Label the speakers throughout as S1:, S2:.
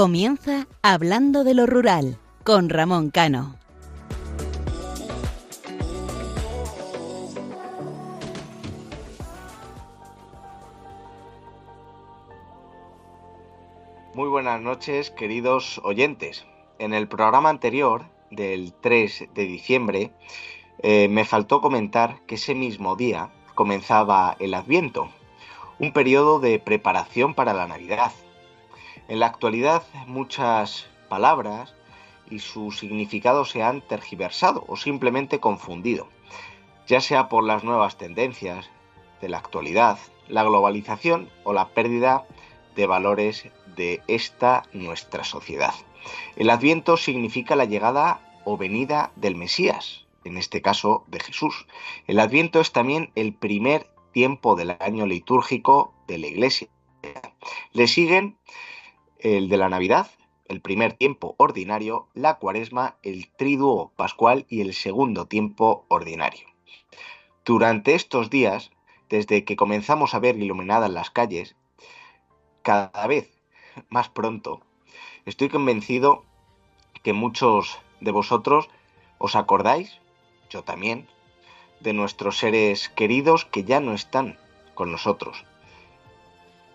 S1: Comienza Hablando de lo Rural con Ramón Cano.
S2: Muy buenas noches, queridos oyentes. En el programa anterior, del 3 de diciembre, eh, me faltó comentar que ese mismo día comenzaba el Adviento, un periodo de preparación para la Navidad. En la actualidad muchas palabras y su significado se han tergiversado o simplemente confundido, ya sea por las nuevas tendencias de la actualidad, la globalización o la pérdida de valores de esta nuestra sociedad. El adviento significa la llegada o venida del Mesías, en este caso de Jesús. El adviento es también el primer tiempo del año litúrgico de la Iglesia. Le siguen el de la Navidad, el primer tiempo ordinario, la cuaresma, el triduo pascual y el segundo tiempo ordinario. Durante estos días, desde que comenzamos a ver iluminadas las calles, cada vez más pronto, estoy convencido que muchos de vosotros os acordáis, yo también, de nuestros seres queridos que ya no están con nosotros.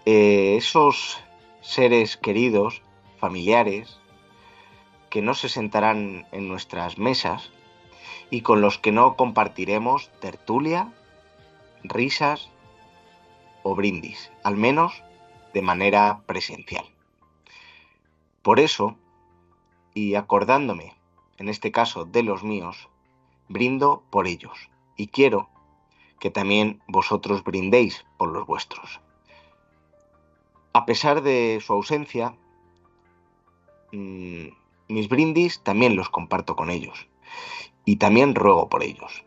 S2: Eh, esos seres queridos, familiares, que no se sentarán en nuestras mesas y con los que no compartiremos tertulia, risas o brindis, al menos de manera presencial. Por eso, y acordándome, en este caso de los míos, brindo por ellos y quiero que también vosotros brindéis por los vuestros. A pesar de su ausencia, mm, mis brindis también los comparto con ellos y también ruego por ellos.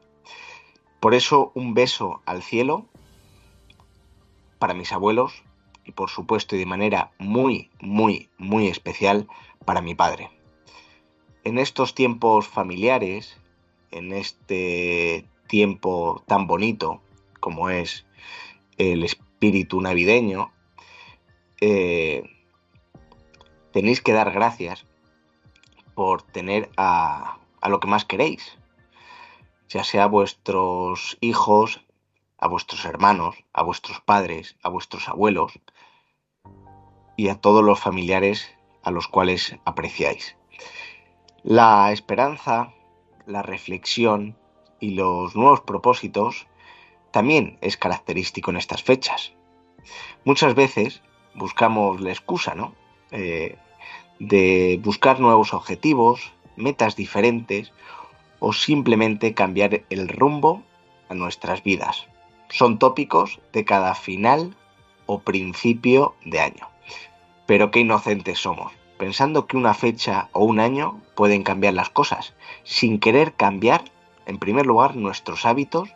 S2: Por eso un beso al cielo para mis abuelos y por supuesto y de manera muy, muy, muy especial para mi padre. En estos tiempos familiares, en este tiempo tan bonito como es el espíritu navideño, eh, tenéis que dar gracias por tener a, a lo que más queréis, ya sea a vuestros hijos, a vuestros hermanos, a vuestros padres, a vuestros abuelos y a todos los familiares a los cuales apreciáis. La esperanza, la reflexión y los nuevos propósitos también es característico en estas fechas. Muchas veces buscamos la excusa, ¿no? Eh, de buscar nuevos objetivos, metas diferentes o simplemente cambiar el rumbo a nuestras vidas. Son tópicos de cada final o principio de año. Pero qué inocentes somos, pensando que una fecha o un año pueden cambiar las cosas, sin querer cambiar, en primer lugar, nuestros hábitos,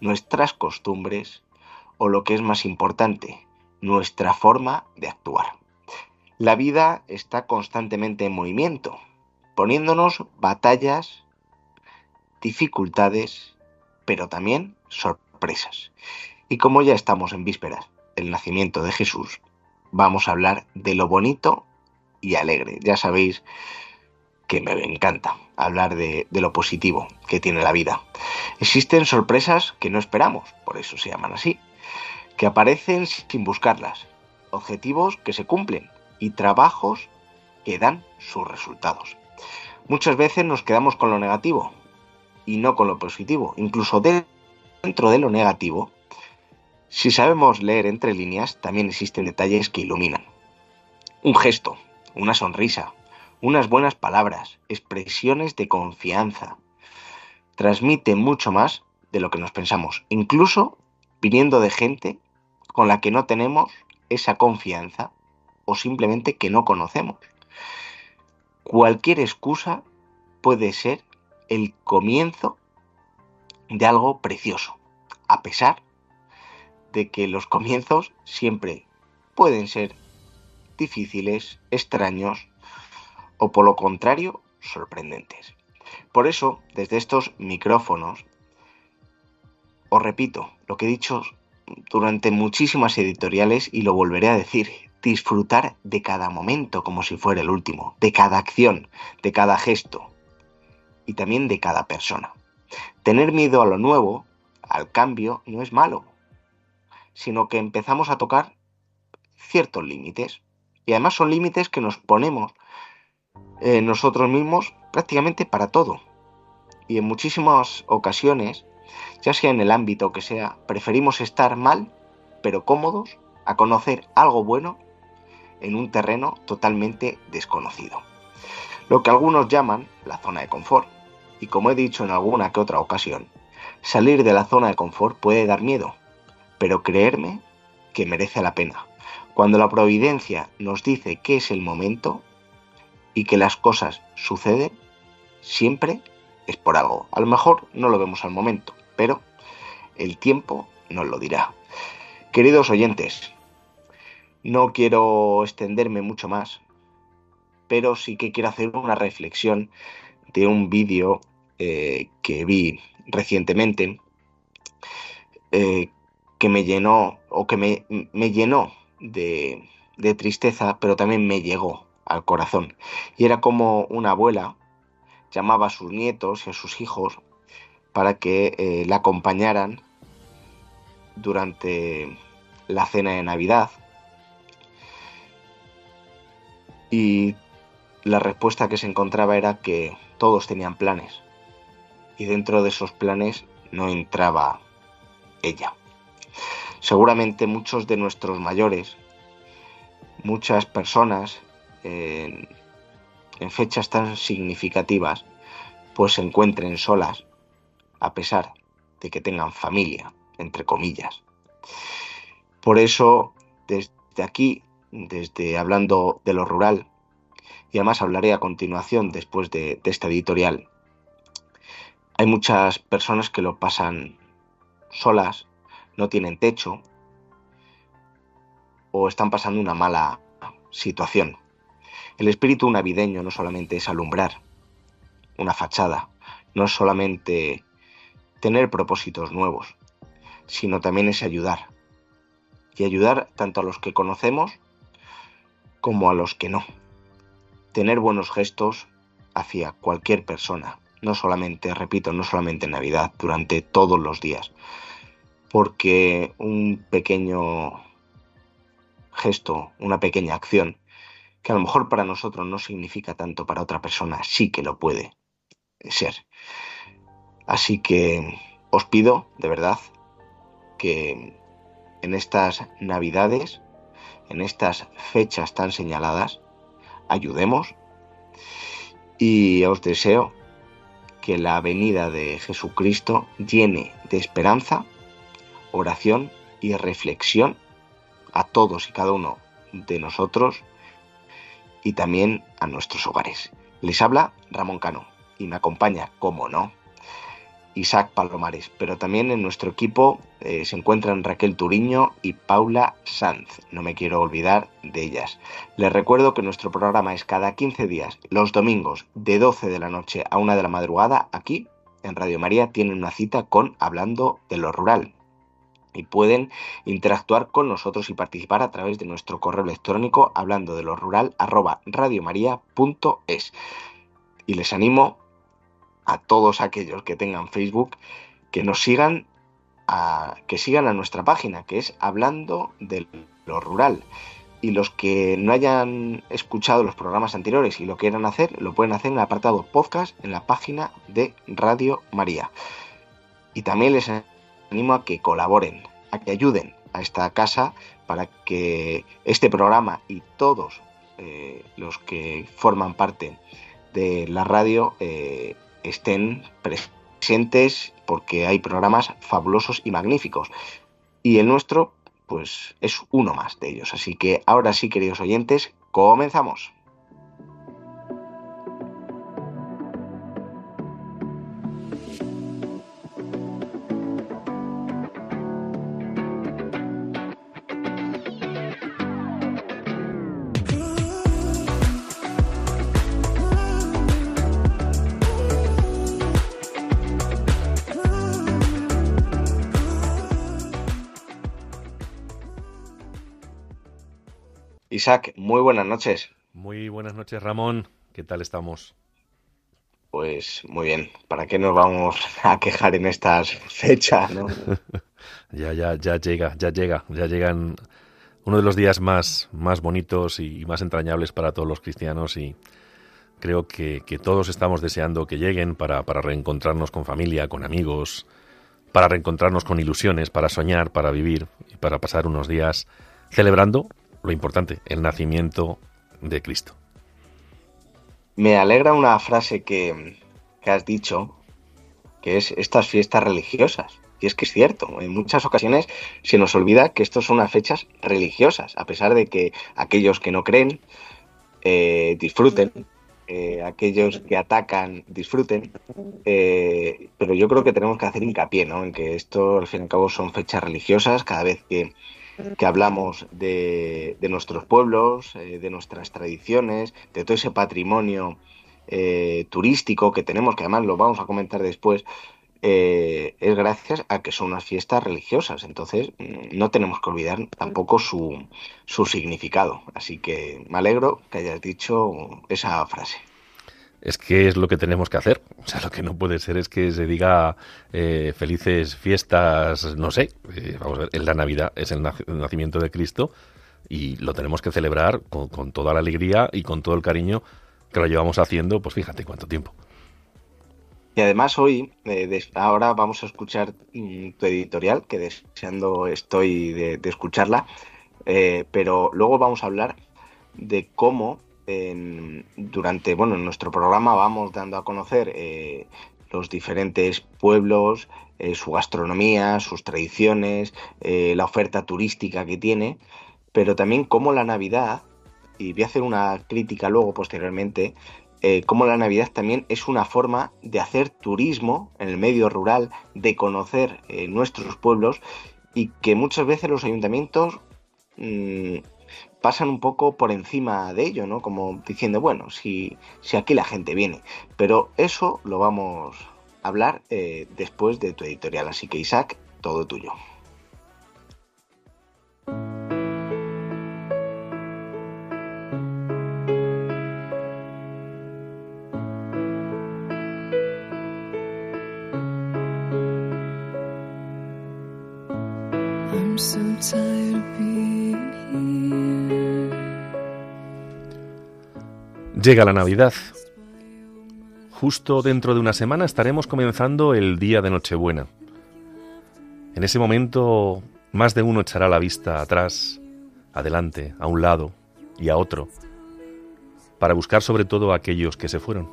S2: nuestras costumbres o lo que es más importante, nuestra forma de actuar. La vida está constantemente en movimiento, poniéndonos batallas, dificultades, pero también sorpresas. Y como ya estamos en vísperas del nacimiento de Jesús, vamos a hablar de lo bonito y alegre. Ya sabéis que me encanta hablar de, de, lo positivo que tiene la vida. Existen sorpresas que no esperamos, por eso se llaman así que aparecen sin buscarlas, objetivos que se cumplen y trabajos que dan sus resultados. Muchas veces nos quedamos con lo negativo y no con lo positivo. Incluso dentro de lo negativo, si sabemos leer entre líneas, también existen detalles que iluminan. Un gesto, una sonrisa, unas buenas palabras, expresiones de confianza, transmiten mucho más de lo que nos pensamos, incluso viniendo de gente con la que no tenemos esa confianza o simplemente que no conocemos. Cualquier excusa puede ser el comienzo de algo precioso, a pesar de que los comienzos siempre pueden ser difíciles, extraños o por lo contrario sorprendentes. Por eso, desde estos micrófonos, os repito lo que he dicho durante muchísimas editoriales y lo volveré a decir. disfrutar de cada momento como si fuera el último, de cada acción, de cada gesto y también de cada persona. Tener miedo a lo nuevo, al cambio, no es malo, sino que empezamos a tocar ciertos límites. Y además son límites que nos ponemos eh, nosotros mismos prácticamente para todo. Y en muchísimas ocasiones, ya sea en el ámbito que sea, preferimos estar mal, pero cómodos, a conocer algo bueno en un terreno totalmente desconocido. Lo que algunos llaman la zona de confort. Y como he dicho en alguna que otra ocasión, salir de la zona de confort puede dar miedo, pero creerme que merece la pena. Cuando la providencia nos dice que es el momento y que las cosas suceden, siempre es por algo. A lo mejor no lo vemos al momento, pero el tiempo nos lo dirá. Queridos oyentes, no quiero extenderme mucho más, pero sí que quiero hacer una reflexión de un vídeo eh, que vi recientemente eh, que me llenó o que me, llenó de, tristeza, pero también me llegó al corazón. Y era como una abuela llamaba a sus nietos y a sus hijos para que eh, la acompañaran durante la cena de Navidad. Y la respuesta que se encontraba era que todos tenían planes y dentro de esos planes no entraba ella. Seguramente muchos de nuestros mayores, muchas personas en, en fechas tan significativas, pues se encuentren solas, a pesar de que tengan familia, entre comillas. Por eso, desde aquí, desde hablando de lo rural, y además hablaré a continuación después de, de esta editorial, hay muchas personas que lo pasan solas, no tienen techo o están pasando una mala situación. El espíritu navideño no solamente es alumbrar una fachada, no solamente tener propósitos nuevos, sino también es ayudar. Y ayudar tanto a los que conocemos como a los que no. Tener buenos gestos hacia cualquier persona, no solamente, repito, no solamente en Navidad, durante todos los días. Porque un pequeño gesto, una pequeña acción, que a lo mejor para nosotros no significa tanto, para otra persona sí que lo puede ser. Así que os pido, de verdad, que en estas Navidades, en estas fechas tan señaladas, ayudemos y os deseo que la venida de Jesucristo llene de esperanza, oración y reflexión a todos y cada uno de nosotros y también a nuestros hogares. Les habla Ramón Cano y me acompaña, como no, Isaac Palomares, pero también en nuestro equipo eh, se encuentran Raquel Turiño y Paula Sanz. No me quiero olvidar de ellas. Les recuerdo que nuestro programa es cada 15 días, los domingos, de 12 de la noche a 1 de la madrugada, aquí en Radio María tienen una cita con Hablando de lo Rural. Y pueden interactuar con nosotros y participar a través de nuestro correo electrónico hablando de lo rural arroba radiomaria.es. Y les animo a todos aquellos que tengan Facebook que nos sigan a, que sigan a nuestra página que es hablando de lo rural. Y los que no hayan escuchado los programas anteriores y lo quieran hacer lo pueden hacer en el apartado podcast en la página de Radio María. Y también les animo a que colaboren a que ayuden a esta casa para que este programa y todos eh, los que forman parte de la radio eh, estén presentes porque hay programas fabulosos y magníficos. Y el nuestro, pues es uno más de ellos. Así que ahora sí, queridos oyentes, comenzamos. Isaac, muy buenas noches.
S3: Muy buenas noches, Ramón. ¿Qué tal estamos?
S2: Pues muy bien. ¿Para qué nos vamos a quejar en estas fechas, no?
S3: ya, ya, ya llega, ya llega, ya llegan uno de los días más, más bonitos y más entrañables para todos los cristianos y creo que, todos estamos deseando que lleguen para, para reencontrarnos con familia, con amigos, para reencontrarnos con ilusiones, para soñar, para vivir y para pasar unos días celebrando lo importante, el nacimiento de Cristo.
S2: Me alegra una frase que, has dicho, que es estas fiestas religiosas. Y es que es cierto, en muchas ocasiones se nos olvida que estas son unas fechas religiosas, a pesar de que aquellos que no creen eh, disfruten, eh, aquellos que atacan disfruten, eh, pero yo creo que tenemos que hacer hincapié ¿no? en que esto al fin y al cabo son fechas religiosas, cada vez que que hablamos de, nuestros pueblos, eh, de nuestras tradiciones, de todo ese patrimonio eh, turístico que tenemos, que además lo vamos a comentar después, eh, es gracias a que son unas fiestas religiosas. Entonces, mm, no tenemos que olvidar tampoco su, su significado. Así que me alegro que hayas dicho esa frase
S3: es que es lo que tenemos que hacer. O sea, lo que no puede ser es que se diga eh, felices fiestas, no sé, eh, vamos a ver, en la Navidad es el, nacimiento de Cristo y lo tenemos que celebrar con, toda la alegría y con todo el cariño que lo llevamos haciendo, pues fíjate cuánto tiempo.
S2: Y además hoy, eh, ahora vamos a escuchar mm, tu editorial, que deseando estoy de, de escucharla, pero luego vamos a hablar de cómo durante, bueno, en nuestro programa vamos dando a conocer eh, los diferentes pueblos, eh, su gastronomía, sus tradiciones, eh, la oferta turística que tiene, pero también cómo la Navidad, y voy a hacer una crítica luego posteriormente, cómo la Navidad también es una forma de hacer turismo en el medio rural, de conocer nuestros pueblos y que muchas veces los ayuntamientos mm, pasan un poco por encima de ello, ¿no? Como diciendo, bueno, si, si aquí la gente viene. Pero eso lo vamos a hablar eh, después de tu editorial. Así que Isaac, todo tuyo.
S3: Llega la Navidad. Justo dentro de una semana estaremos comenzando el día de Nochebuena. En ese momento más de uno echará la vista atrás, adelante, a un lado y a otro, para buscar sobre todo a aquellos que se fueron.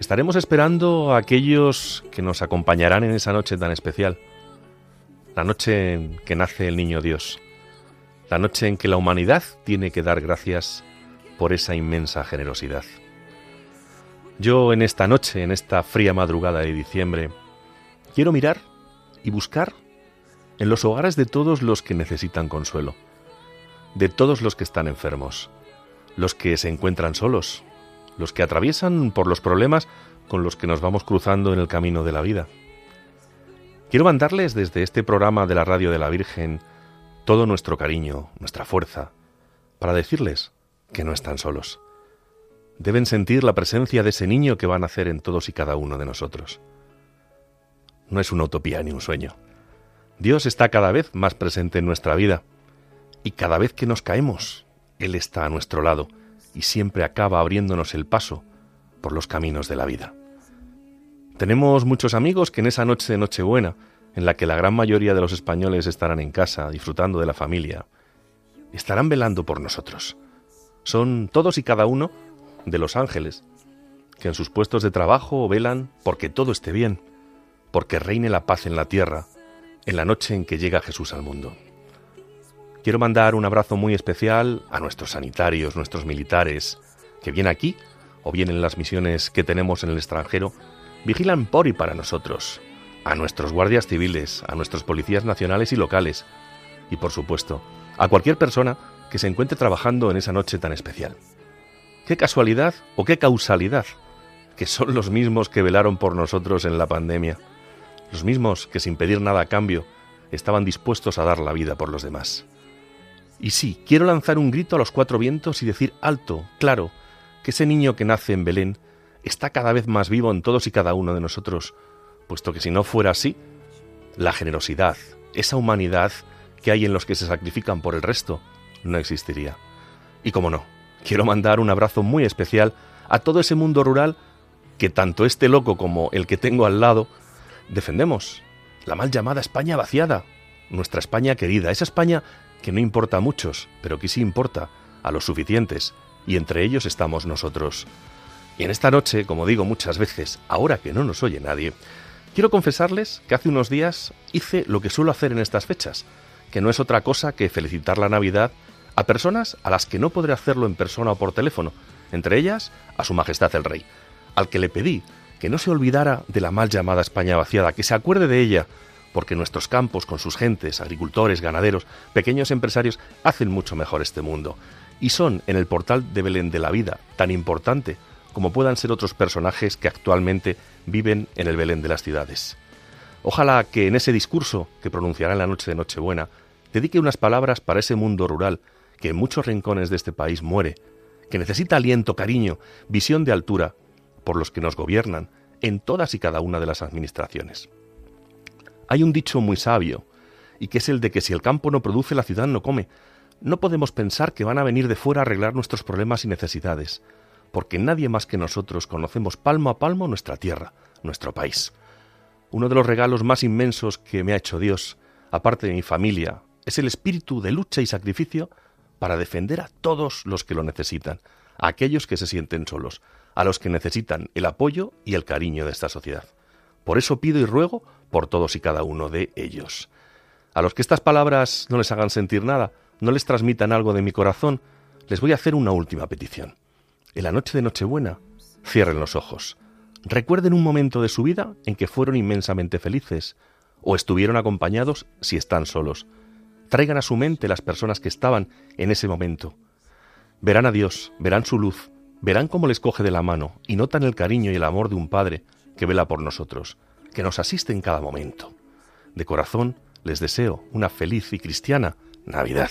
S3: Estaremos esperando a aquellos que nos acompañarán en esa noche tan especial, la noche en que nace el niño Dios, la noche en que la humanidad tiene que dar gracias por esa inmensa generosidad. Yo en esta noche, en esta fría madrugada de diciembre, quiero mirar y buscar en los hogares de todos los que necesitan consuelo, de todos los que están enfermos, los que se encuentran solos, los que atraviesan por los problemas con los que nos vamos cruzando en el camino de la vida. Quiero mandarles desde este programa de la Radio de la Virgen todo nuestro cariño, nuestra fuerza, para decirles que no están solos. Deben sentir la presencia de ese niño que va a nacer en todos y cada uno de nosotros. No es una utopía ni un sueño. Dios está cada vez más presente en nuestra vida y cada vez que nos caemos, Él está a nuestro lado y siempre acaba abriéndonos el paso por los caminos de la vida. Tenemos muchos amigos que en esa noche de Nochebuena, en la que la gran mayoría de los españoles estarán en casa disfrutando de la familia, estarán velando por nosotros son todos y cada uno de los ángeles, que en sus puestos de trabajo velan porque todo esté bien, porque reine la paz en la tierra, en la noche en que llega Jesús al mundo. Quiero mandar un abrazo muy especial a nuestros sanitarios, nuestros militares, que bien aquí o bien en las misiones que tenemos en el extranjero, vigilan por y para nosotros, a nuestros guardias civiles, a nuestros policías nacionales y locales, y por supuesto, a cualquier persona que se encuentre trabajando en esa noche tan especial. Qué casualidad o qué causalidad, que son los mismos que velaron por nosotros en la pandemia, los mismos que sin pedir nada a cambio estaban dispuestos a dar la vida por los demás. Y sí, quiero lanzar un grito a los cuatro vientos y decir alto, claro, que ese niño que nace en Belén está cada vez más vivo en todos y cada uno de nosotros, puesto que si no fuera así, la generosidad, esa humanidad que hay en los que se sacrifican por el resto, no existiría. Y como no, quiero mandar un abrazo muy especial a todo ese mundo rural que tanto este loco como el que tengo al lado defendemos. La mal llamada España vaciada, nuestra España querida, esa España que no importa a muchos, pero que sí importa a los suficientes, y entre ellos estamos nosotros. Y en esta noche, como digo muchas veces, ahora que no nos oye nadie, quiero confesarles que hace unos días hice lo que suelo hacer en estas fechas, que no es otra cosa que felicitar la Navidad a personas a las que no podré hacerlo en persona o por teléfono, entre ellas a Su Majestad el Rey, al que le pedí que no se olvidara de la mal llamada España vaciada, que se acuerde de ella, porque nuestros campos, con sus gentes, agricultores, ganaderos, pequeños empresarios, hacen mucho mejor este mundo, y son en el portal de Belén de la vida tan importante como puedan ser otros personajes que actualmente viven en el Belén de las ciudades. Ojalá que en ese discurso que pronunciará en la noche de Nochebuena dedique unas palabras para ese mundo rural que en muchos rincones de este país muere, que necesita aliento, cariño, visión de altura por los que nos gobiernan en todas y cada una de las administraciones. Hay un dicho muy sabio, y que es el de que si el campo no produce, la ciudad no come. No podemos pensar que van a venir de fuera a arreglar nuestros problemas y necesidades, porque nadie más que nosotros conocemos palmo a palmo nuestra tierra, nuestro país. Uno de los regalos más inmensos que me ha hecho Dios, aparte de mi familia, es el espíritu de lucha y sacrificio para defender a todos los que lo necesitan, a aquellos que se sienten solos, a los que necesitan el apoyo y el cariño de esta sociedad. Por eso pido y ruego por todos y cada uno de ellos. A los que estas palabras no les hagan sentir nada, no les transmitan algo de mi corazón, les voy a hacer una última petición. En la noche de Nochebuena, cierren los ojos. Recuerden un momento de su vida en que fueron inmensamente felices, o estuvieron acompañados si están solos. Traigan a su mente las personas que estaban en ese momento. Verán a Dios, verán su luz, verán cómo les coge de la mano y notan el cariño y el amor de un Padre que vela por nosotros, que nos asiste en cada momento. De corazón les deseo una feliz y cristiana Navidad.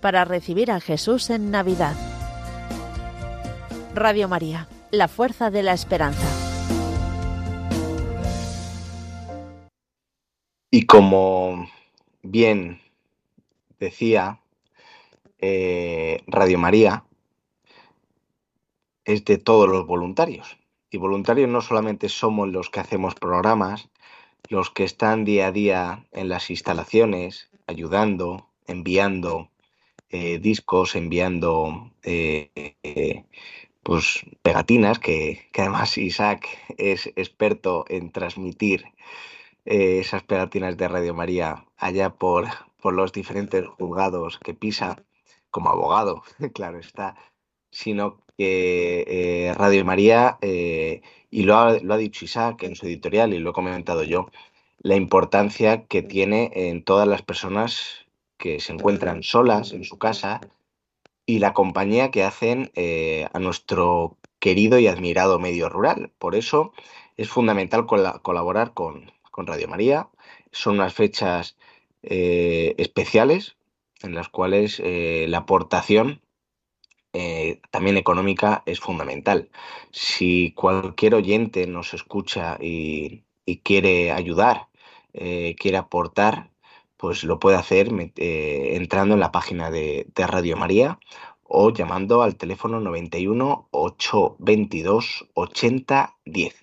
S1: para recibir a Jesús en Navidad. Radio María, la fuerza de la esperanza.
S2: Y como bien decía eh, Radio María, es de todos los voluntarios. Y voluntarios no solamente somos los que hacemos programas, los que están día a día en las instalaciones, ayudando, enviando eh, discos, enviando eh, eh, pues pegatinas, que, que, además Isaac es experto en transmitir esas pegatinas de Radio María allá por, por los diferentes juzgados que pisa, como abogado, claro está, sino que Radio María, y lo ha, lo ha dicho Isaac en su editorial y lo he comentado yo, la importancia que tiene en todas las personas que se encuentran solas en su casa y la compañía que hacen eh, a nuestro querido y admirado medio rural. Por eso es fundamental colaborar con, Radio María. Son unas fechas eh, especiales en las cuales eh, la aportación también económica es fundamental. Si cualquier oyente nos escucha y quiere ayudar, quiere aportar, pues lo puede hacer eh, entrando en la página de, Radio María o llamando al teléfono 91 822 8010.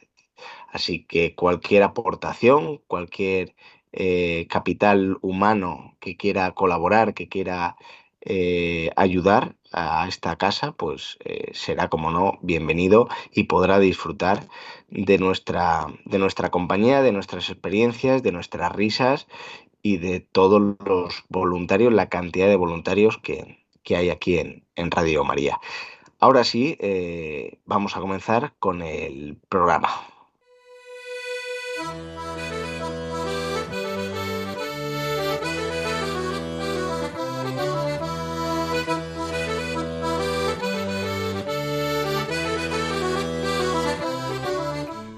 S2: Así que cualquier aportación, cualquier eh, capital humano que quiera colaborar, que quiera eh, ayudar a esta casa, pues será como no bienvenido y podrá disfrutar de nuestra, de nuestra compañía, de nuestras experiencias, de nuestras risas y de todos los voluntarios, la cantidad de voluntarios que, hay aquí en, Radio María. Ahora sí, eh, vamos a comenzar con el programa.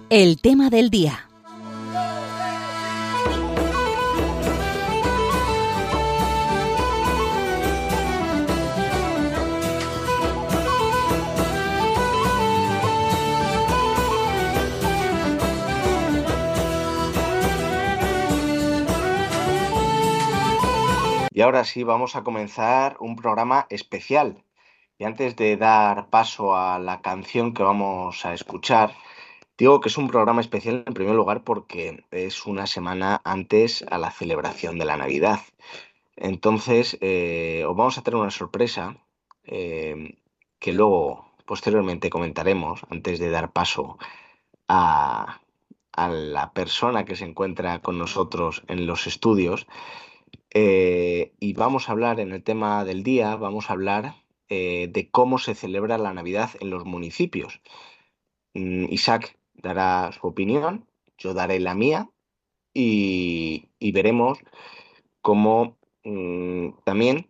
S1: El tema del día.
S2: Y ahora sí vamos a comenzar un programa especial. Y antes de dar paso a la canción que vamos a escuchar, digo que es un programa especial en primer lugar porque es una semana antes a la celebración de la Navidad. Entonces, eh, os vamos a tener una sorpresa eh, que luego posteriormente comentaremos antes de dar paso a la persona que se encuentra con nosotros en los estudios. Eh, y vamos a hablar en el tema del día, vamos a hablar eh, de cómo se celebra la Navidad en los municipios. Mm, Isaac dará su opinión, yo daré la mía y, veremos cómo mm, también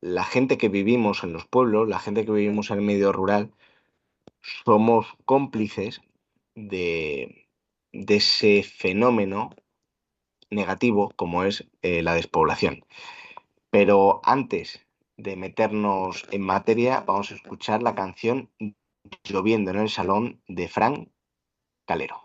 S2: la gente que vivimos en los pueblos, la gente que vivimos en el medio rural, somos cómplices de, de ese fenómeno negativo como es eh, la despoblación. Pero antes de meternos en materia, vamos a escuchar la canción Lloviendo en el Salón de Frank Calero.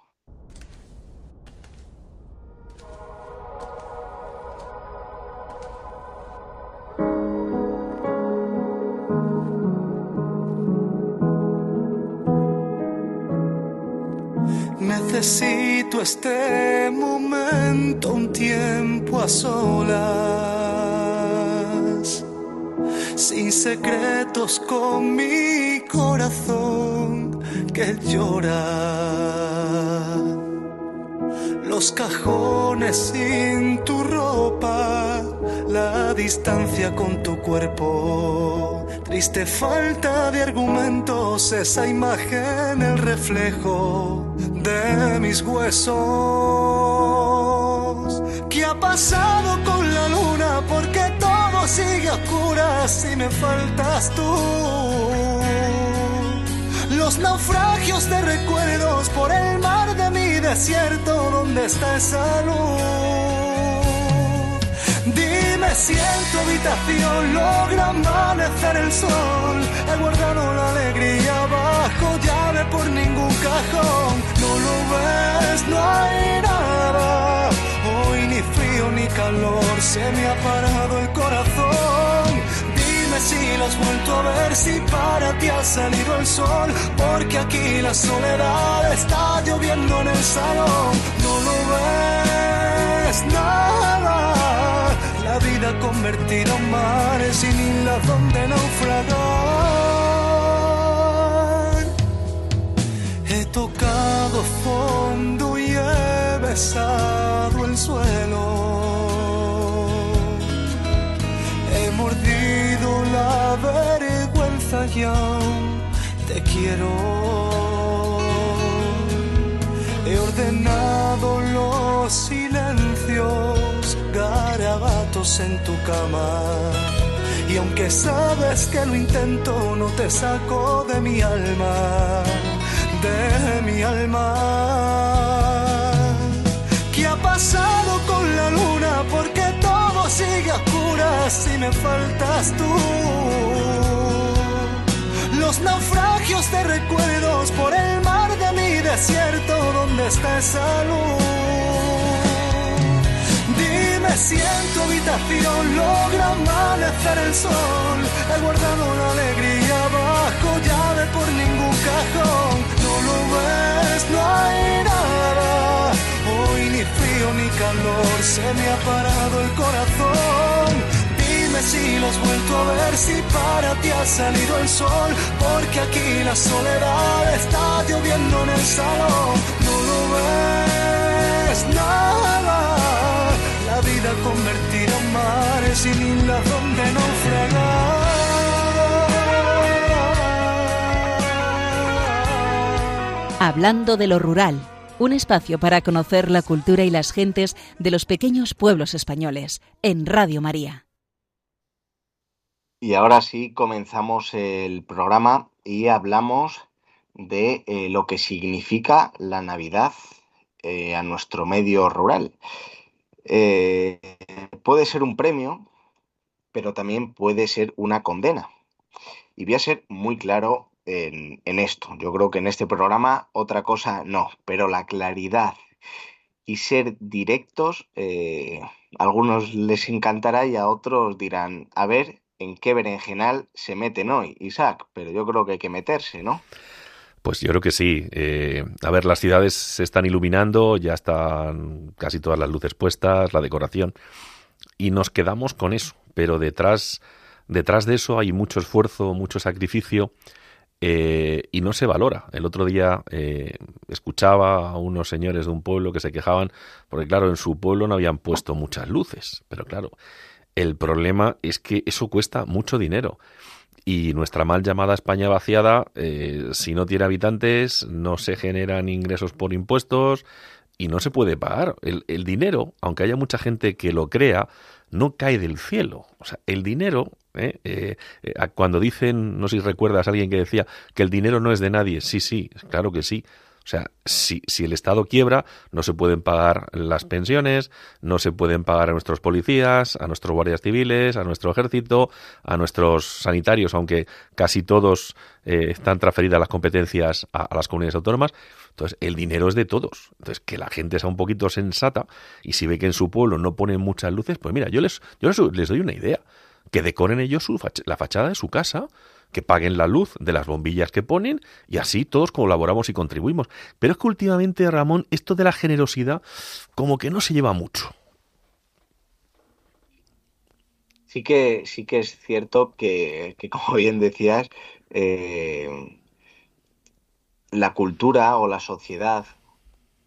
S4: Necesito este momento, un tiempo a solas, sin secretos con mi corazón que llora. Los cajones sin tu ropa, la distancia con tu cuerpo. Triste falta de argumentos, esa imagen, el reflejo de mis huesos. ¿Qué ha pasado con la luna? Porque todo sigue a oscuras y me faltas tú. Los naufragios de recuerdos por el mar de mi desierto, ¿dónde está esa luz? Dime si en tu habitación logra amanecer el sol. He guardado la alegría bajo llave por ningún cajón. No lo ves, no hay nada. Hoy ni frío ni calor, se me ha parado el corazón. Dime si lo has vuelto a ver, si para ti ha salido el sol, porque aquí la soledad está lloviendo en el salón. No lo ves nada, la vida convertida en mares sin islas donde naufragar. He tocado fondo y he besado el suelo mordido la vergüenza y aún te quiero. He ordenado los silencios, en tu cama. Y aunque sabes que lo intento, no te saco de mi alma, de mi alma. ¿Qué ha pasado con la luna? Porque sigue a curas si me faltas tú. Los naufragios de recuerdos por el mar de mi desierto, ¿dónde está esa luz? Si en habitación logra amanecer el sol. He guardado la alegría bajo llave por ningún cajón. No lo ves, no hay nada ni frío ni calor, se me ha parado el corazón. Dime si lo has vuelto a ver, si para ti ha salido el sol, porque aquí la soledad está lloviendo en el salón. No lo ves nada, vida convertida en mares sin islas donde naufragar.
S5: Hablando de lo rural un espacio para conocer la cultura y las gentes de los pequeños pueblos españoles, en Radio María.
S2: Y ahora sí comenzamos el programa y hablamos de eh, lo que significa la Navidad eh, a nuestro medio rural. Eh, puede ser un premio, pero también puede ser una condena. Y voy a ser muy claro en, esto. Yo creo que en este programa otra cosa no, pero la claridad y ser directos, eh, a algunos les encantará y a otros dirán, a ver en qué berenjenal se meten hoy, Isaac, pero yo creo que hay que meterse, ¿no?
S3: Pues yo creo que sí. Eh, a ver, las ciudades se están iluminando, ya están casi todas las luces puestas, la decoración, y nos quedamos con eso. Pero detrás, detrás de eso hay mucho esfuerzo, mucho sacrificio eh, y no se valora. El otro día eh, escuchaba a unos señores de un pueblo que se quejaban porque, claro, en su pueblo no habían puesto muchas luces. Pero, claro, el problema es que eso cuesta mucho dinero. Y nuestra mal llamada España vaciada, eh, si no tiene habitantes, no se generan ingresos por impuestos y no se puede pagar. El, el dinero, aunque haya mucha gente que lo crea, no cae del cielo. O sea, el dinero ¿eh? Eh, eh, cuando dicen, no sé si recuerdas a alguien que decía que el dinero no es de nadie, sí, sí, claro que sí. O sea, si, si, el Estado quiebra, no se pueden pagar las pensiones, no se pueden pagar a nuestros policías, a nuestros guardias civiles, a nuestro ejército, a nuestros sanitarios, aunque casi todos están transferidas las competencias a, las comunidades autónomas. Entonces, el dinero es de todos. Entonces, que la gente sea un poquito sensata y si ve que en su pueblo no ponen muchas luces, pues mira, yo les, yo les doy una idea que decoren ellos la fachada de su casa, que paguen la luz de las bombillas que ponen y así todos colaboramos y contribuimos. Pero es que últimamente, Ramón, esto de la generosidad como que no se lleva mucho.
S2: Sí que, sí que es cierto que, como bien decías, eh, la cultura o la sociedad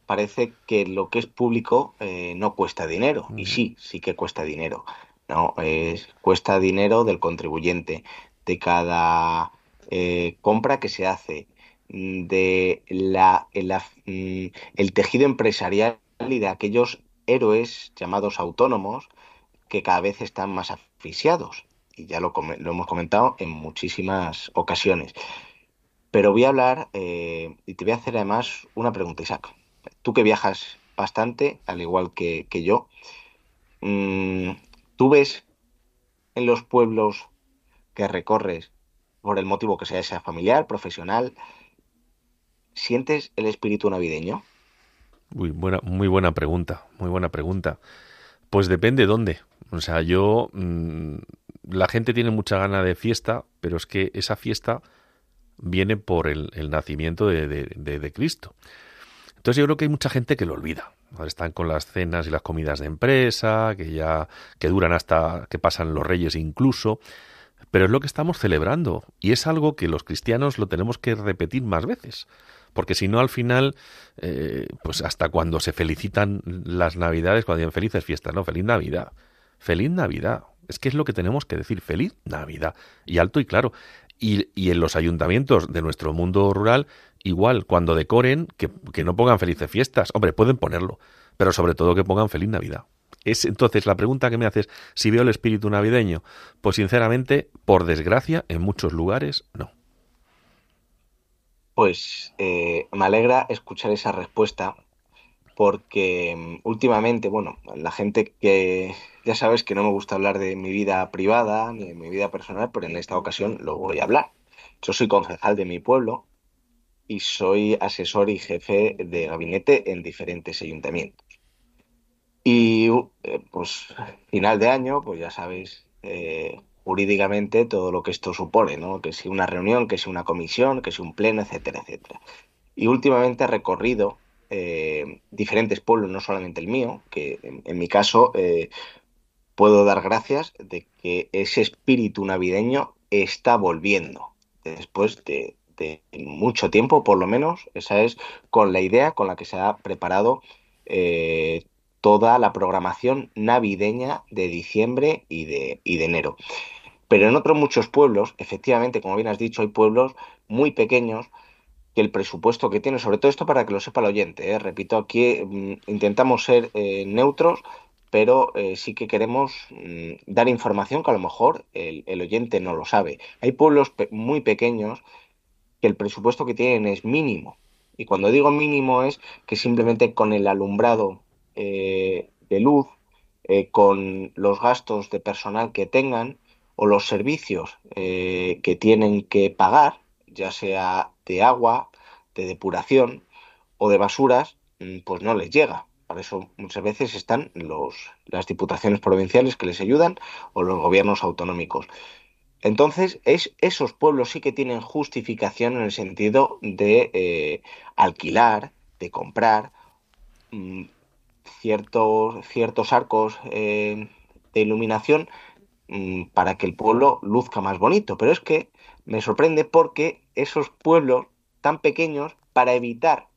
S2: parece que lo que es público eh, no cuesta dinero. Y sí, sí que cuesta dinero. No, es, cuesta dinero del contribuyente, de cada eh, compra que se hace, mm, de la, mm, el tejido empresarial y de aquellos héroes llamados autónomos que cada vez están más asfixiados. Y ya lo, hemos comentado en muchísimas ocasiones. Pero voy a hablar eh, y te voy a hacer además una pregunta, Isaac. Tú que viajas bastante, al igual que, que yo, mm, ¿Tú ves en los pueblos que recorres, por el motivo que sea, sea familiar, profesional, sientes el espíritu navideño?
S3: Buena, muy buena pregunta, muy buena pregunta. Pues depende dónde. O sea, yo mm, la gente tiene mucha gana de fiesta, pero es que esa fiesta viene por el, nacimiento de, de, Cristo. Entonces yo creo que hay mucha gente que lo olvida. Están con las cenas y las comidas de empresa, que ya que duran hasta que pasan los reyes incluso, pero es lo que estamos celebrando y es algo que los cristianos lo tenemos que repetir más veces porque si no al final, eh, pues hasta cuando se felicitan las navidades, cuando dicen felices fiestas, no, feliz Navidad, feliz Navidad, es que es lo que tenemos que decir, feliz Navidad, y alto y claro. Y, y en los ayuntamientos de nuestro mundo rural, igual, cuando decoren, que, que no pongan felices fiestas, hombre, pueden ponerlo, pero sobre todo que pongan feliz Navidad. Es, entonces, la pregunta que me haces, si veo el espíritu navideño, pues sinceramente, por desgracia, en muchos lugares, no.
S2: Pues eh, me alegra escuchar esa respuesta porque mm, últimamente, bueno, la gente que ya sabes que no me gusta hablar de mi vida privada ni de mi vida personal, pero en esta ocasión lo voy a hablar. Yo soy concejal de mi pueblo y soy asesor y jefe de gabinete en diferentes ayuntamientos. Y eh, pues final de año, pues ya sabes, eh, jurídicamente todo lo que esto supone, ¿no? Que si una reunión, que si una comisión, que si un pleno, etcétera, etcétera. Y últimamente he recorrido eh, diferentes pueblos, no solamente el mío, que en, mi caso eh, puedo dar gracias de que ese espíritu navideño está volviendo después de, mucho tiempo, por lo menos, esa es con la idea con la que se ha preparado eh, toda la programación navideña de diciembre y de, y de enero. Pero en otros muchos pueblos, efectivamente, como bien has dicho, hay pueblos muy pequeños que el presupuesto que tienen, sobre todo esto para que lo sepa el oyente, ¿eh? repito, aquí mm, intentamos ser eh, neutros, pero eh, sí que queremos mm, dar información que a lo mejor el, el oyente no lo sabe. Hay pueblos muy pequeños que el presupuesto que tienen es mínimo. Y cuando digo mínimo es que simplemente con el alumbrado de luz, con los gastos de personal que tengan, o los servicios eh, que tienen que pagar, ya sea de agua, de depuración o de basuras, mm, pues no les llega. Para eso muchas veces están los, las diputaciones provinciales que les ayudan o los gobiernos autonómicos. Entonces, es, esos pueblos sí que tienen justificación en el sentido de eh, alquilar, de comprar mm, ciertos, ciertos arcos eh, de iluminación Mm, para que el pueblo luzca más bonito. Pero es que me sorprende porque esos pueblos tan pequeños, para evitar,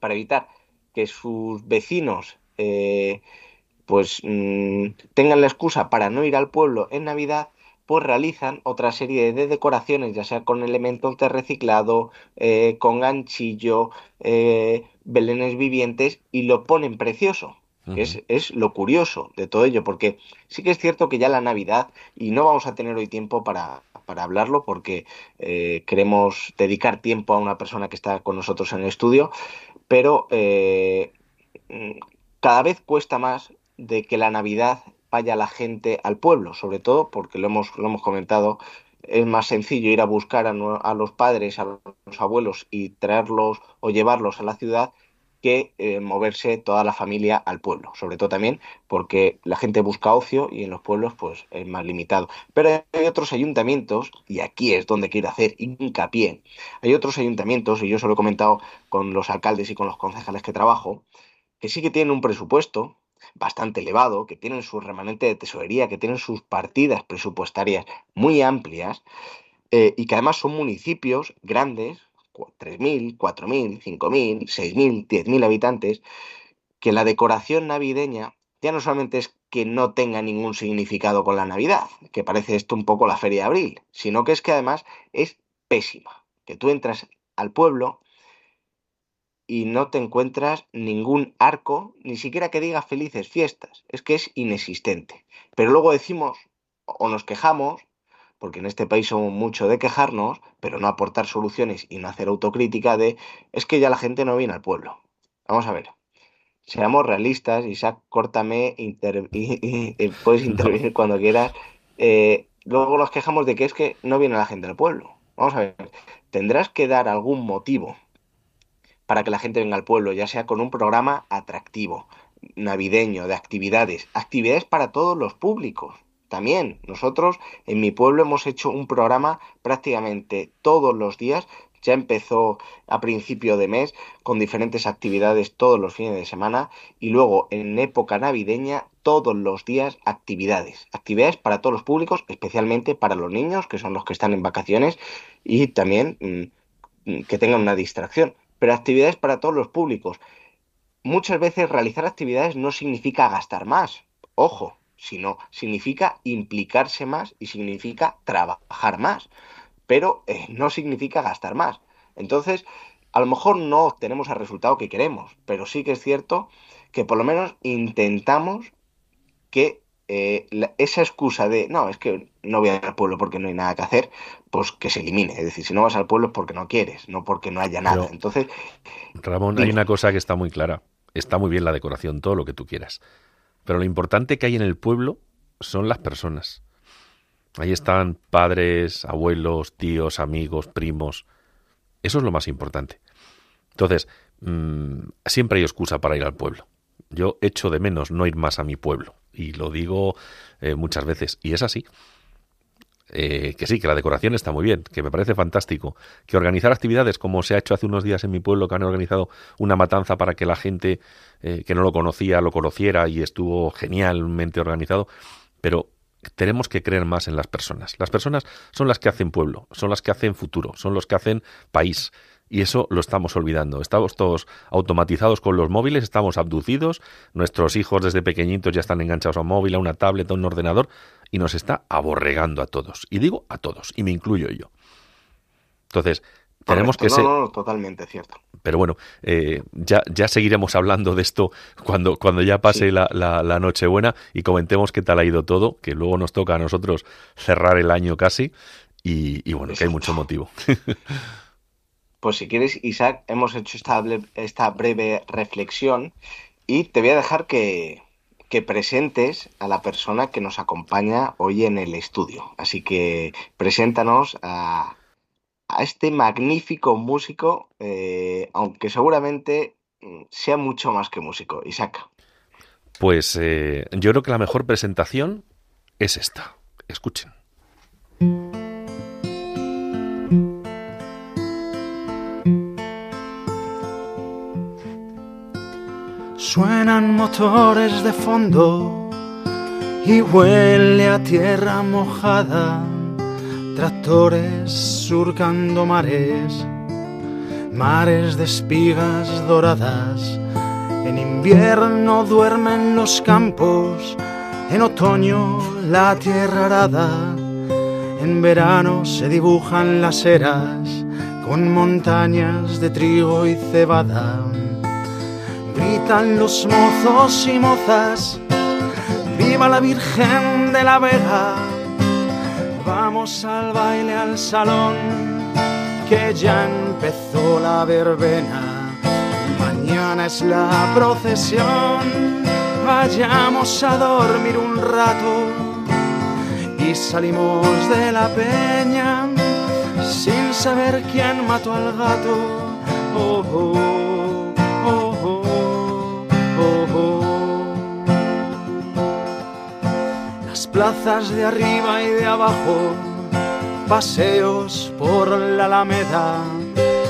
S2: para evitar que sus vecinos eh, pues mm, tengan la excusa para no ir al pueblo en Navidad, pues realizan otra serie de decoraciones, ya sea con elementos de reciclado, eh, con ganchillo, eh, belenes vivientes y lo ponen precioso es, es, lo curioso de todo ello, porque sí que es cierto que ya la Navidad, y no vamos a tener hoy tiempo para, para hablarlo, porque eh, queremos dedicar tiempo a una persona que está con nosotros en el estudio, pero eh, cada vez cuesta más de que la Navidad vaya la gente al pueblo, sobre todo porque lo hemos, lo hemos comentado, es más sencillo ir a buscar a, a los padres, a los abuelos y traerlos o llevarlos a la ciudad que eh, moverse toda la familia al pueblo, sobre todo también porque la gente busca ocio y en los pueblos pues es más limitado. Pero hay otros ayuntamientos, y aquí es donde quiero hacer hincapié, hay otros ayuntamientos, y yo se lo he comentado con los alcaldes y con los concejales que trabajo, que sí que tienen un presupuesto bastante elevado, que tienen su remanente de tesorería, que tienen sus partidas presupuestarias muy amplias, eh, y que además son municipios grandes, 3.000, 4.000, 5.000, 6.000, 10.000 habitantes, que la decoración navideña ya no solamente es que no tenga ningún significado con la Navidad, que parece esto un poco la feria de abril, sino que es que además es pésima, que tú entras al pueblo y no te encuentras ningún arco, ni siquiera que diga felices fiestas, es que es inexistente. Pero luego decimos o nos quejamos porque en este país somos mucho de quejarnos, pero no aportar soluciones y no hacer autocrítica de es que ya la gente no viene al pueblo. Vamos a ver. Seamos realistas, Isaac, córtame, puedes intervenir cuando quieras. Eh, luego nos quejamos de que es que no viene la gente al pueblo. Vamos a ver, tendrás que dar algún motivo para que la gente venga al pueblo, ya sea con un programa atractivo, navideño, de actividades, actividades para todos los públicos también nosotros en mi pueblo hemos hecho un programa prácticamente todos los días ya empezó a principio de mes con diferentes actividades todos los fines de semana y luego en época navideña todos los días actividades. Actividades para todos los públicos, especialmente para los niños, que son los que están en vacaciones, y también mm, que tengan una distracción. Pero actividades para todos los públicos. Muchas veces realizar actividades no significa gastar más. Ojo, sino significa implicarse más y significa trabajar más pero eh, no significa gastar más. Entonces, a lo mejor no obtenemos el resultado que queremos, pero sí que es cierto que por lo menos intentamos que eh, esa excusa de no, es que no voy al pueblo porque no hay nada que hacer, pues que se elimine. Es decir, si no vas al pueblo es porque no quieres, no porque no haya nada. Entonces,
S3: Ramón, hay una cosa que está muy clara. Está muy bien la decoración, todo lo que tú quieras. Pero lo importante que hay en el pueblo son las personas. Ahí están padres, abuelos, tíos, amigos, primos. Eso es lo más importante. Entonces, mm, siempre hay excusa para ir al pueblo. Yo echo de menos no ir más a mi pueblo. Y lo digo eh, muchas veces. Y es así. Eh, que sí, que la decoración está muy bien, que me parece fantástico. Que organizar actividades como se ha hecho hace unos días en mi pueblo, que han organizado una matanza para que la gente eh, que no lo conocía lo conociera y estuvo genialmente organizado. Pero tenemos que creer más en las personas. Las personas son las que hacen pueblo, son las que hacen futuro, son los que hacen país. Y eso lo estamos olvidando. Estamos todos automatizados con los móviles, estamos abducidos, nuestros hijos desde pequeñitos ya están enganchados a un móvil, a una tablet, a un ordenador, y nos está aborregando a todos. Y digo a todos, y me incluyo yo. Entonces, tenemos que ser...
S2: totalmente cierto.
S3: Pero bueno, eh, ya, ya seguiremos hablando de esto cuando, cuando ya pase la, la, Nochebuena y comentemos qué tal ha ido todo, que luego nos toca a nosotros cerrar el año casi y, bueno, que hay mucho motivo.
S2: Pues si quieres, Isaac, hemos hecho esta, esta breve reflexión y te voy a dejar que, que presentes a la persona que nos acompaña hoy en el estudio. Así que preséntanos a, a este magnífico músico, eh, aunque seguramente mm, sea mucho más que músico. Isaac.
S3: Pues eh, yo creo que la mejor presentación es esta. Escuchen.
S6: Suenan motores de fondo y huele a tierra mojada tractores surcando mares, mares de espigas doradas. En invierno duermen los campos, en otoño la tierra arada, en verano se dibujan las eras con montañas de trigo y cebada. Gritan los mozos y mozas, viva la Virgen de la Vega Vamos al baile, al salón, que ya empezó la verbena. Mañana es la procesión, vayamos a dormir un rato y salimos de la peña sin saber quién mató al gato. oh, oh, plazas de arriba y de abajo, paseos por la Alameda,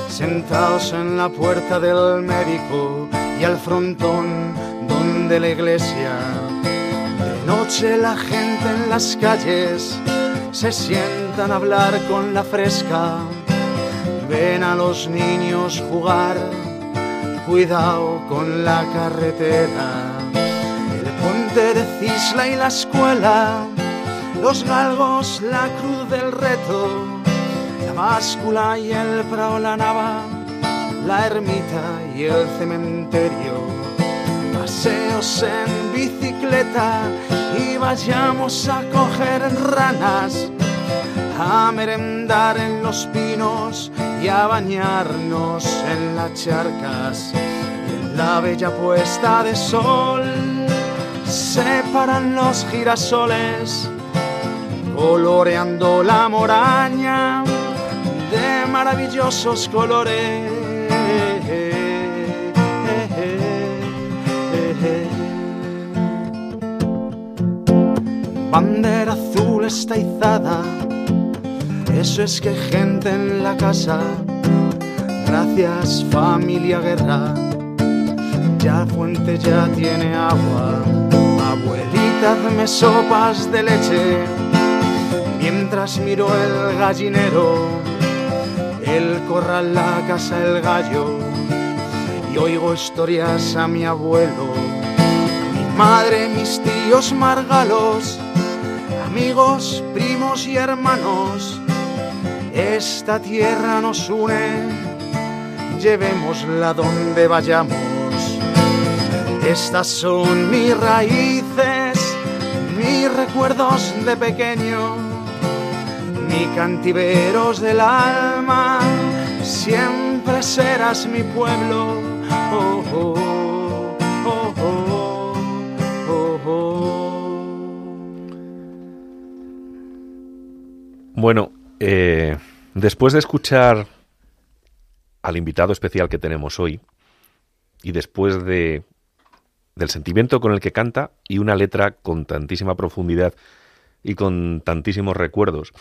S6: sentados en la puerta del médico y al frontón donde la iglesia. De noche la gente en las calles se sientan a hablar con la fresca, ven a los niños jugar, cuidado con la carretera de Cisla y la escuela, los galgos, la cruz del reto, la báscula y el prao, la nava, la ermita y el cementerio, paseos en bicicleta y vayamos a coger ranas, a merendar en los pinos y a bañarnos en las charcas y en la bella puesta de sol separan los girasoles, coloreando la moraña de maravillosos colores.
S4: bandera azul está izada. Eso es que gente en la casa. Gracias familia guerra. Ya fuente ya tiene agua. Abuelita, hazme sopas de leche. Mientras miro el gallinero, el corral, la casa, el gallo. Y oigo historias a mi abuelo, mi madre, mis tíos margalos, amigos, primos y hermanos. Esta tierra nos une, llevémosla donde vayamos. Estas son mis raíces, mis recuerdos de pequeño, mi cantiveros del alma, siempre serás mi pueblo. Oh, oh, oh, oh, oh, oh.
S3: Bueno, eh, después de escuchar al invitado especial que tenemos hoy y después de del sentimiento con el que canta y una letra con tantísima profundidad y con tantísimos recuerdos,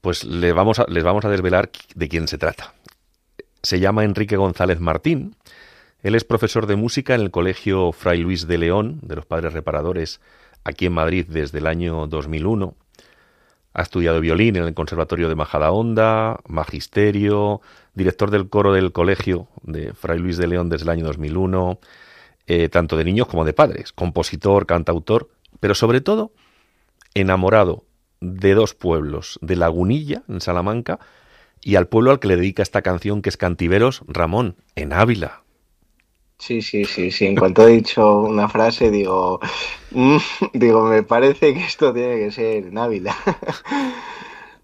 S3: pues les vamos a desvelar de quién se trata. Se llama Enrique González Martín. Él es profesor de música en el Colegio Fray Luis de León, de los Padres Reparadores, aquí en Madrid desde el año 2001. Ha estudiado violín en el Conservatorio de Majadahonda, magisterio, director del coro del colegio de Fray Luis de León desde el año 2001, eh, tanto de niños como de padres, compositor, cantautor, pero sobre todo enamorado de dos pueblos, de Lagunilla, en Salamanca, y al pueblo al que le dedica esta canción, que es Cantiveros, Ramón, en Ávila.
S2: Sí, sí, sí, sí. En cuanto he dicho una frase, digo, mm, digo, me parece que esto tiene que ser en Ávila.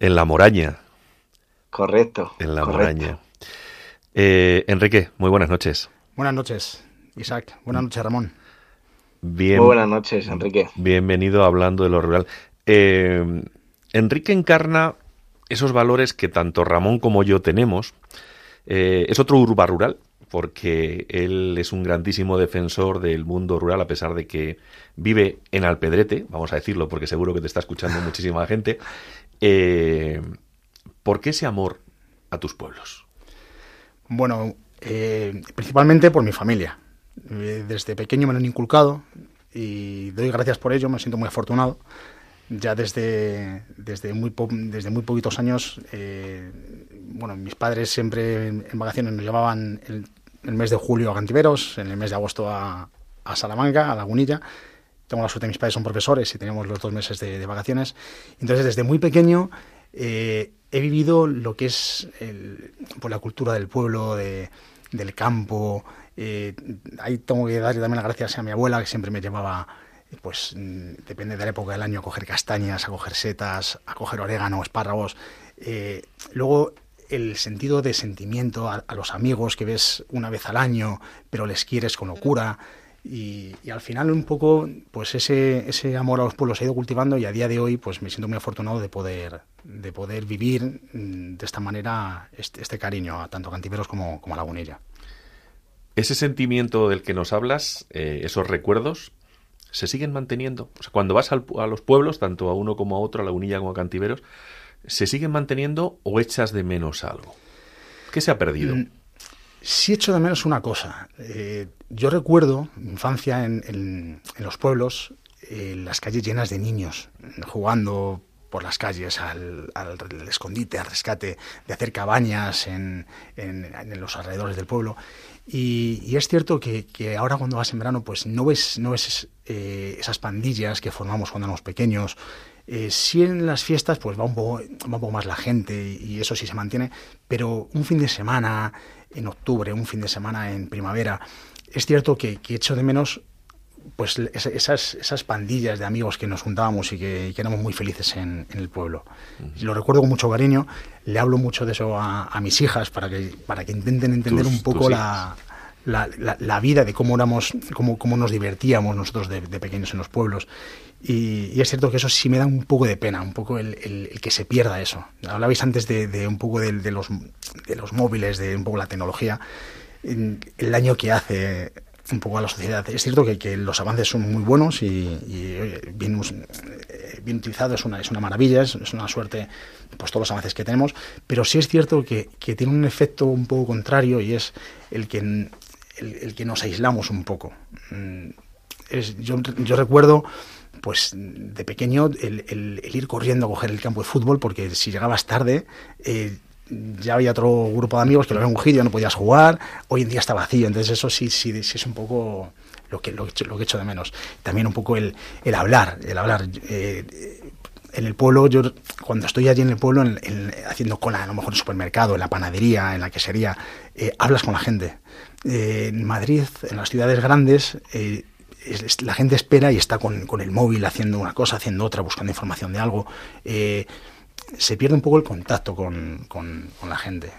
S3: En La Moraña.
S2: Correcto.
S3: En La
S2: correcto.
S3: Moraña. Eh, Enrique, muy buenas noches.
S6: Buenas noches, Isaac. Buenas noches, Ramón.
S3: Bien,
S2: Muy buenas noches, Enrique.
S3: Bienvenido a hablando de lo rural. Eh, Enrique encarna esos valores que tanto Ramón como yo tenemos. Eh, es otro urba rural, porque él es un grandísimo defensor del mundo rural, a pesar de que vive en Alpedrete, vamos a decirlo, porque seguro que te está escuchando muchísima gente. Eh, ¿Por qué ese amor a tus pueblos?
S6: Bueno, eh, principalmente por mi familia. Eh, Desde pequeño me lo han inculcado y doy gracias por ello, me siento muy afortunado. Ya desde, desde, muy, po- desde muy poquitos años, eh, bueno, mis padres siempre en, en vacaciones nos llevaban el, el mes de julio a Cantiveros, en el mes de agosto a, a Salamanca, a Lagunilla. Tengo la suerte, mis padres son profesores y tenemos los dos meses de, de vacaciones. Entonces, desde muy pequeño eh, he vivido lo que es el- pues, la cultura del pueblo, de- del campo. Eh, ahí tengo que darle también las gracias a mi abuela, que siempre me llevaba, pues mm, depende de la época del año, a coger castañas, a coger setas, a coger orégano, espárragos. Eh, luego el sentido de sentimiento a, a los amigos que ves una vez al año, pero les quieres con locura. Y, y al final un poco, pues ese, ese amor a los pueblos se ha ido cultivando y a día de hoy, pues me siento muy afortunado de poder, de poder vivir mm, de esta manera este, este cariño a tanto Cantiveros como, como a Lagunilla.
S3: Ese sentimiento del que nos hablas, eh, esos recuerdos, se siguen manteniendo. O sea, cuando vas a los pueblos, tanto a uno como a otro, a Lagunilla como a Cantiveros, ¿se siguen manteniendo o echas de menos algo? ¿Qué se ha perdido?
S6: Mm, Sí echo de menos una cosa. Eh, yo recuerdo mi infancia en los pueblos, eh, las calles llenas de niños jugando por las calles al, al escondite, al rescate, de hacer cabañas en, en- los alrededores del pueblo. Y, es cierto que, que ahora cuando vas en verano, pues no ves, no ves eh, esas pandillas que formamos cuando éramos pequeños. Eh, en las fiestas pues va un poco, va un poco más la gente y, y eso sí se mantiene, pero un fin de semana en octubre, un fin de semana en primavera, es cierto que, que echo de menos pues es- esas, esas pandillas de amigos que nos juntábamos y que, y que éramos muy felices en, en el pueblo. Lo recuerdo con mucho cariño, le hablo mucho de eso a, a mis hijas para que, para que intenten entender
S3: Tus-
S6: un poco la, la, la- la vida, de cómo éramos, cómo, cómo nos divertíamos nosotros de, de pequeños en los pueblos. Y, y es cierto que eso sí me da un poco de pena, un poco el, el- el que se pierda eso. Hablabais antes de, de un poco de, los, de los móviles, de un poco la tecnología, el daño que hace un poco a la sociedad. Es cierto que, que los avances son muy buenos y, y, oye, vivimos bien es una, es una maravilla, es, una suerte pues todos los avances que tenemos, pero sí es cierto que, tiene un efecto un poco contrario y es el que, el, que nos aislamos un poco. Mm, es, yo, yo recuerdo pues de pequeño el, ir corriendo a coger el campo de fútbol porque si llegabas tarde eh, ya había otro grupo de amigos que lo habían cogido, ya no podías jugar, hoy en día está vacío, entonces eso sí, sí, sí es un poco lo que, lo, lo que echo de menos. También un poco el, el hablar, el hablar. Eh, en el pueblo, yo cuando estoy allí en el pueblo, haciendo cola, a lo mejor en el supermercado, en la panadería, en la quesería, eh, hablas con la gente. Eh, en Madrid, en las ciudades grandes, la gente espera y está con, con, el móvil haciendo una cosa, haciendo otra, buscando información de algo. Se pierde un poco el contacto con, con, con la gente.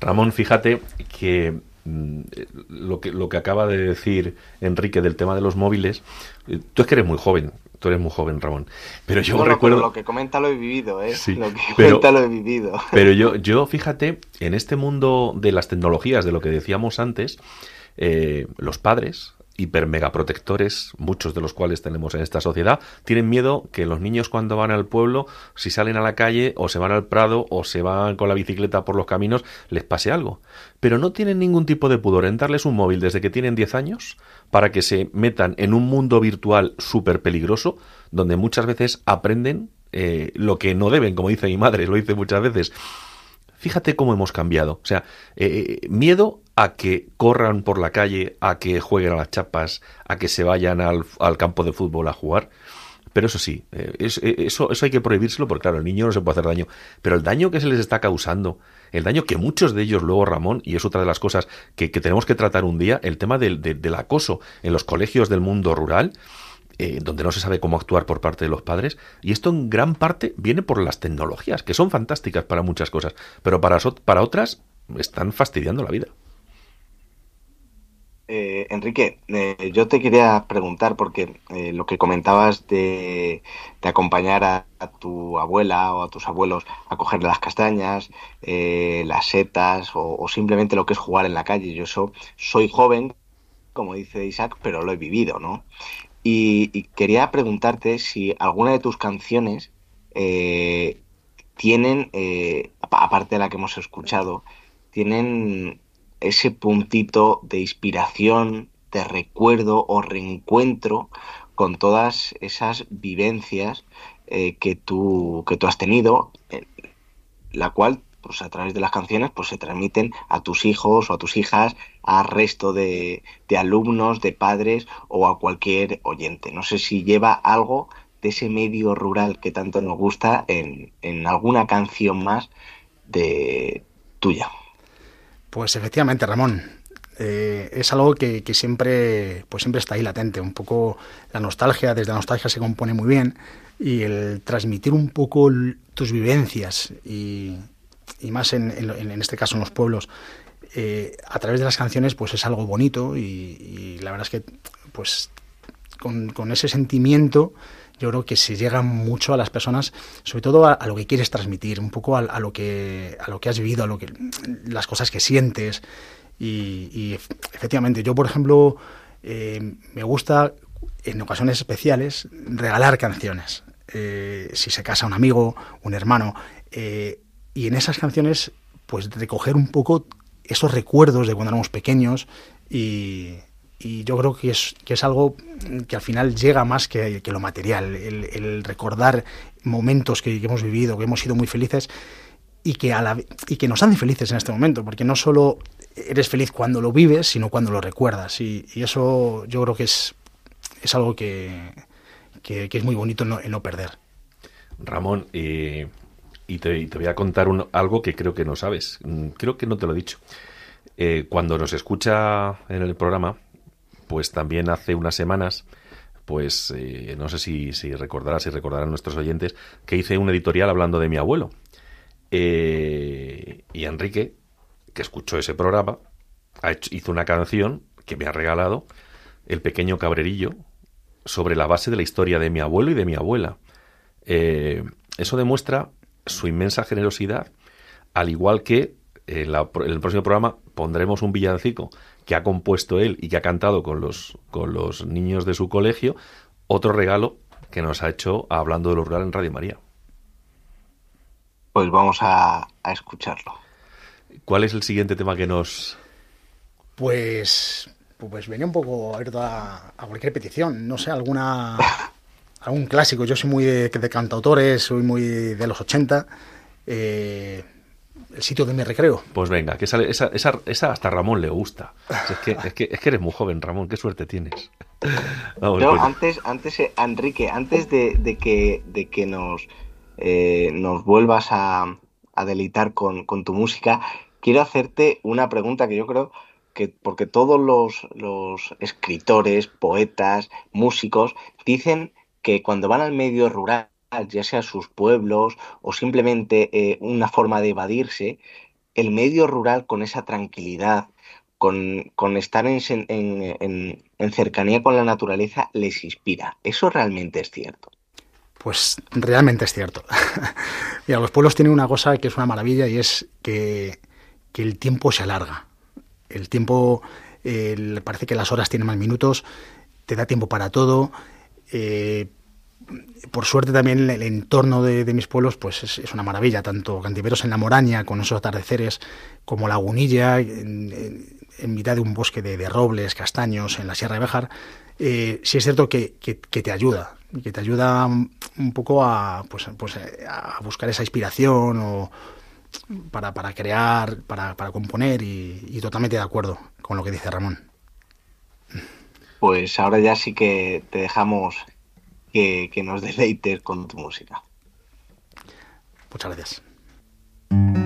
S3: Ramón, fíjate que Mm, lo que, lo que acaba de decir Enrique del tema de los móviles, eh, tú es que eres muy joven, tú eres muy joven, Ramón. Pero yo recuerdo.
S2: lo que comenta lo he vivido, ¿eh? lo que comenta lo he vivido.
S3: Pero yo, yo, fíjate, en este mundo de las tecnologías, de lo que decíamos antes, eh, los padres, hiper mega protectores, muchos de los cuales tenemos en esta sociedad, tienen miedo que los niños cuando van al pueblo, si salen a la calle o se van al prado o se van con la bicicleta por los caminos, les pase algo. Pero no tienen ningún tipo de pudor en darles un móvil desde que tienen 10 años para que se metan en un mundo virtual súper peligroso, donde muchas veces aprenden eh, lo que no deben, como dice mi madre, lo dice muchas veces. Fíjate cómo hemos cambiado. O sea, eh, miedo a que corran por la calle, a que jueguen a las chapas, a que se vayan al, campo de fútbol a jugar. Pero eso sí, eh, eh, eso, eso hay que prohibírselo porque, claro, el niño no se puede hacer daño. Pero el daño que se les está causando, el daño que muchos de ellos luego, Ramón, y es otra de las cosas que, tenemos que tratar un día, el tema del, del acoso en los colegios del mundo rural, eh, donde no se sabe cómo actuar por parte de los padres. Y esto en gran parte viene por las tecnologías, que son fantásticas para muchas cosas, pero para, para otras están fastidiando la vida.
S2: Eh, Enrique, eh, yo te quería preguntar, porque lo que comentabas de, acompañar a, tu abuela o a tus abuelos a coger las castañas, las setas o, o, simplemente lo que es jugar en la calle. Yo eso, soy joven, como dice Isaac, pero lo he vivido, ¿no? Y, quería preguntarte si alguna de tus canciones eh, tienen, eh, aparte de la que hemos escuchado, tienen ese puntito de inspiración, de recuerdo o reencuentro con todas esas vivencias eh, que, tú, que tú has tenido, la cual pues a través de las canciones pues se transmiten a tus hijos o a tus hijas, a resto de, alumnos, de padres o a cualquier oyente. No sé si lleva algo de ese medio rural que tanto nos gusta en, alguna canción más de tuya.
S6: Pues efectivamente, Ramón. Eh, es algo que, siempre, pues siempre está ahí latente. Un poco la nostalgia, desde la nostalgia se compone muy bien. Y el transmitir un poco tus vivencias y, y más en, en, este caso en los pueblos, eh, a través de las canciones pues es algo bonito y, la verdad es que pues con, con, ese sentimiento yo creo que se llega mucho a las personas, sobre todo a, lo que quieres transmitir, un poco a, lo que a lo que has vivido, a lo que las cosas que sientes y, efectivamente yo por ejemplo eh, me gusta en ocasiones especiales regalar canciones. Eh, si se casa un amigo, un hermano, y en esas canciones pues recoger un poco esos recuerdos de cuando éramos pequeños y, yo creo que es, que es algo que al final llega más que, lo material, el, recordar momentos que, hemos vivido, que hemos sido muy felices y que, a la, y que nos hacen felices en este momento, porque no solo eres feliz cuando lo vives, sino cuando lo recuerdas. Y, eso yo creo que es, es algo que, que, es muy bonito en no, perder.
S3: Ramón, y y te, voy a contar algo que creo que no sabes. Mm, creo que no te lo he dicho. Eh, cuando nos escucha en el programa, pues también hace unas semanas, pues eh, no sé si, recordarás, si recordarán nuestros oyentes, que hice un editorial hablando de mi abuelo. Eh, y Enrique, que escuchó ese programa, hizo una canción que me ha regalado, El pequeño cabrerillo, sobre la base de la historia de mi abuelo y de mi abuela. eso demuestra su inmensa generosidad, al igual que en, el próximo programa pondremos un villancico que ha compuesto él y que ha cantado con los, con los niños de su colegio, otro regalo que nos ha hecho hablando de lo rural en Radio María.
S2: Pues vamos a, escucharlo.
S3: ¿Cuál es el siguiente tema que nos...?
S6: Pues, pues venía un poco abierto a, cualquier petición. No sé, alguna algún clásico. Yo soy muy de, cantautores, soy muy de los 80. Eh, el sitio de mi recreo.
S3: Pues venga, que esa, esa, hasta Ramón le gusta. Es que, es, que, es que eres muy joven, Ramón, qué suerte tienes.
S2: antes, antes eh, Enrique, antes de, que, de que nos, eh, nos vuelvas a, deleitar con, tu música, quiero hacerte una pregunta que yo creo que, porque todos los, los escritores, poetas, músicos, dicen que cuando van al medio rural, ya sea sus pueblos o simplemente eh, una forma de evadirse, el medio rural con esa tranquilidad, con, con estar en, en, en, cercanía con la naturaleza, les inspira. ¿Eso realmente es cierto?
S6: Pues realmente es cierto. Mira, los pueblos tienen una cosa que es una maravilla y es que, que el tiempo se alarga. El tiempo, parece que las horas tienen más minutos, te da tiempo para todo. Eh, por suerte también el entorno de, mis pueblos pues es, una maravilla, tanto Cantiveros en la Moraña, con esos atardeceres, como Lagunilla, en, en, mitad de un bosque de, robles, castaños, en la Sierra de Béjar, eh, sí es cierto que, te ayuda, que te ayuda un poco a, pues, pues, a buscar esa inspiración o para, crear, para, para componer y totalmente de acuerdo con lo que dice Ramón.
S2: Pues ahora ya sí que te dejamos que, que nos deleites con tu música.
S6: Muchas gracias.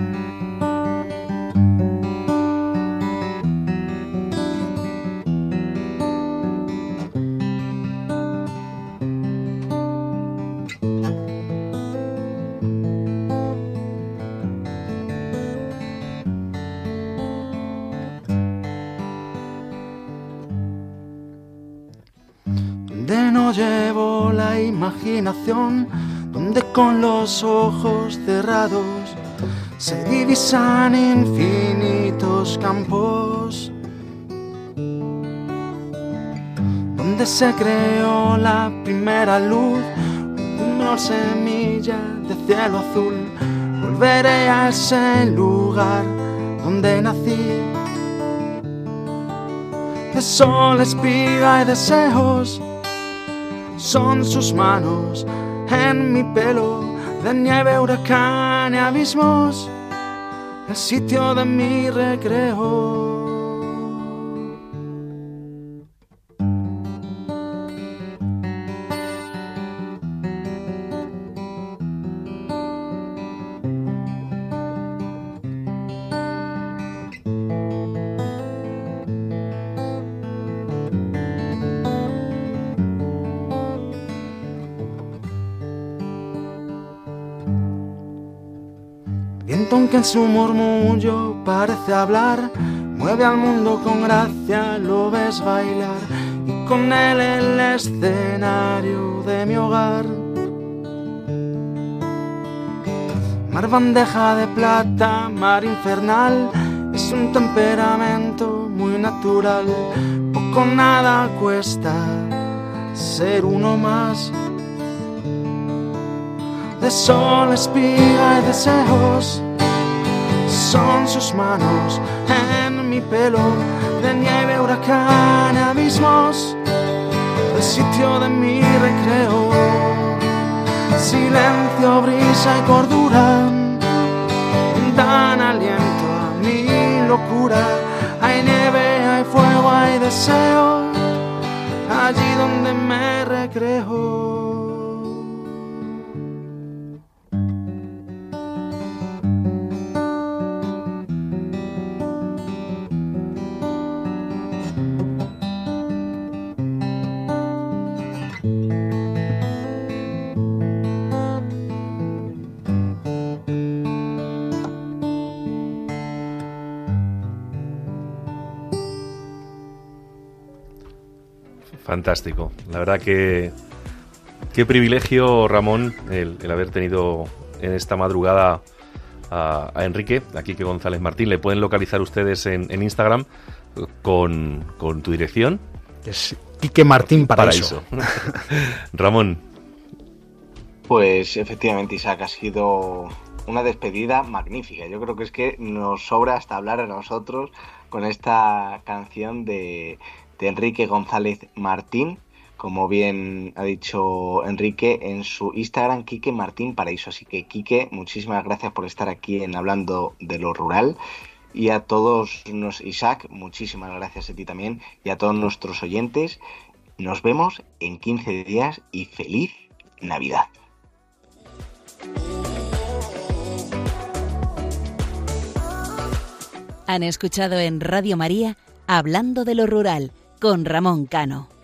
S6: Donde con los ojos cerrados se divisan infinitos campos, donde se creó la primera luz, una semilla de cielo azul. Volveré a ese lugar donde nací. De sol, espiga y deseos son sus manos en mi pelo de nieve, huracán y abismos, el sitio de mi recreo. En su murmullo parece hablar, mueve al mundo con gracia, lo ves bailar. Y con él el escenario de mi hogar. Mar bandeja de plata, mar infernal, es un temperamento muy natural, poco nada cuesta ser uno más. De sol, espiga y deseos son sus manos en mi pelo, de nieve, huracán, abismos, el sitio de mi recreo. Silencio, brisa y cordura dan aliento a mi locura. Hay nieve, hay fuego, hay deseo, allí donde me recreo.
S3: Fantástico. La verdad que qué privilegio, Ramón, el, haber tenido en esta madrugada a, Enrique, aquí que González Martín. Le pueden localizar ustedes en, Instagram con, tu dirección.
S6: Es Quique Martín Paraíso.
S3: Ramón,
S2: Pues efectivamente, Isaac, ha sido una despedida magnífica. Yo creo que es que nos sobra hasta hablar a nosotros con esta canción de, de Enrique González Martín, como bien ha dicho Enrique en su Instagram, Quique Martín Paraíso. Así que, Quique, muchísimas gracias por estar aquí en Hablando de lo Rural. Y a todos, nos, Isaac, muchísimas gracias a ti también. Y a todos nuestros oyentes, nos vemos en 15 días y feliz Navidad.
S5: Han escuchado en Radio María Hablando de lo Rural con Ramón Cano.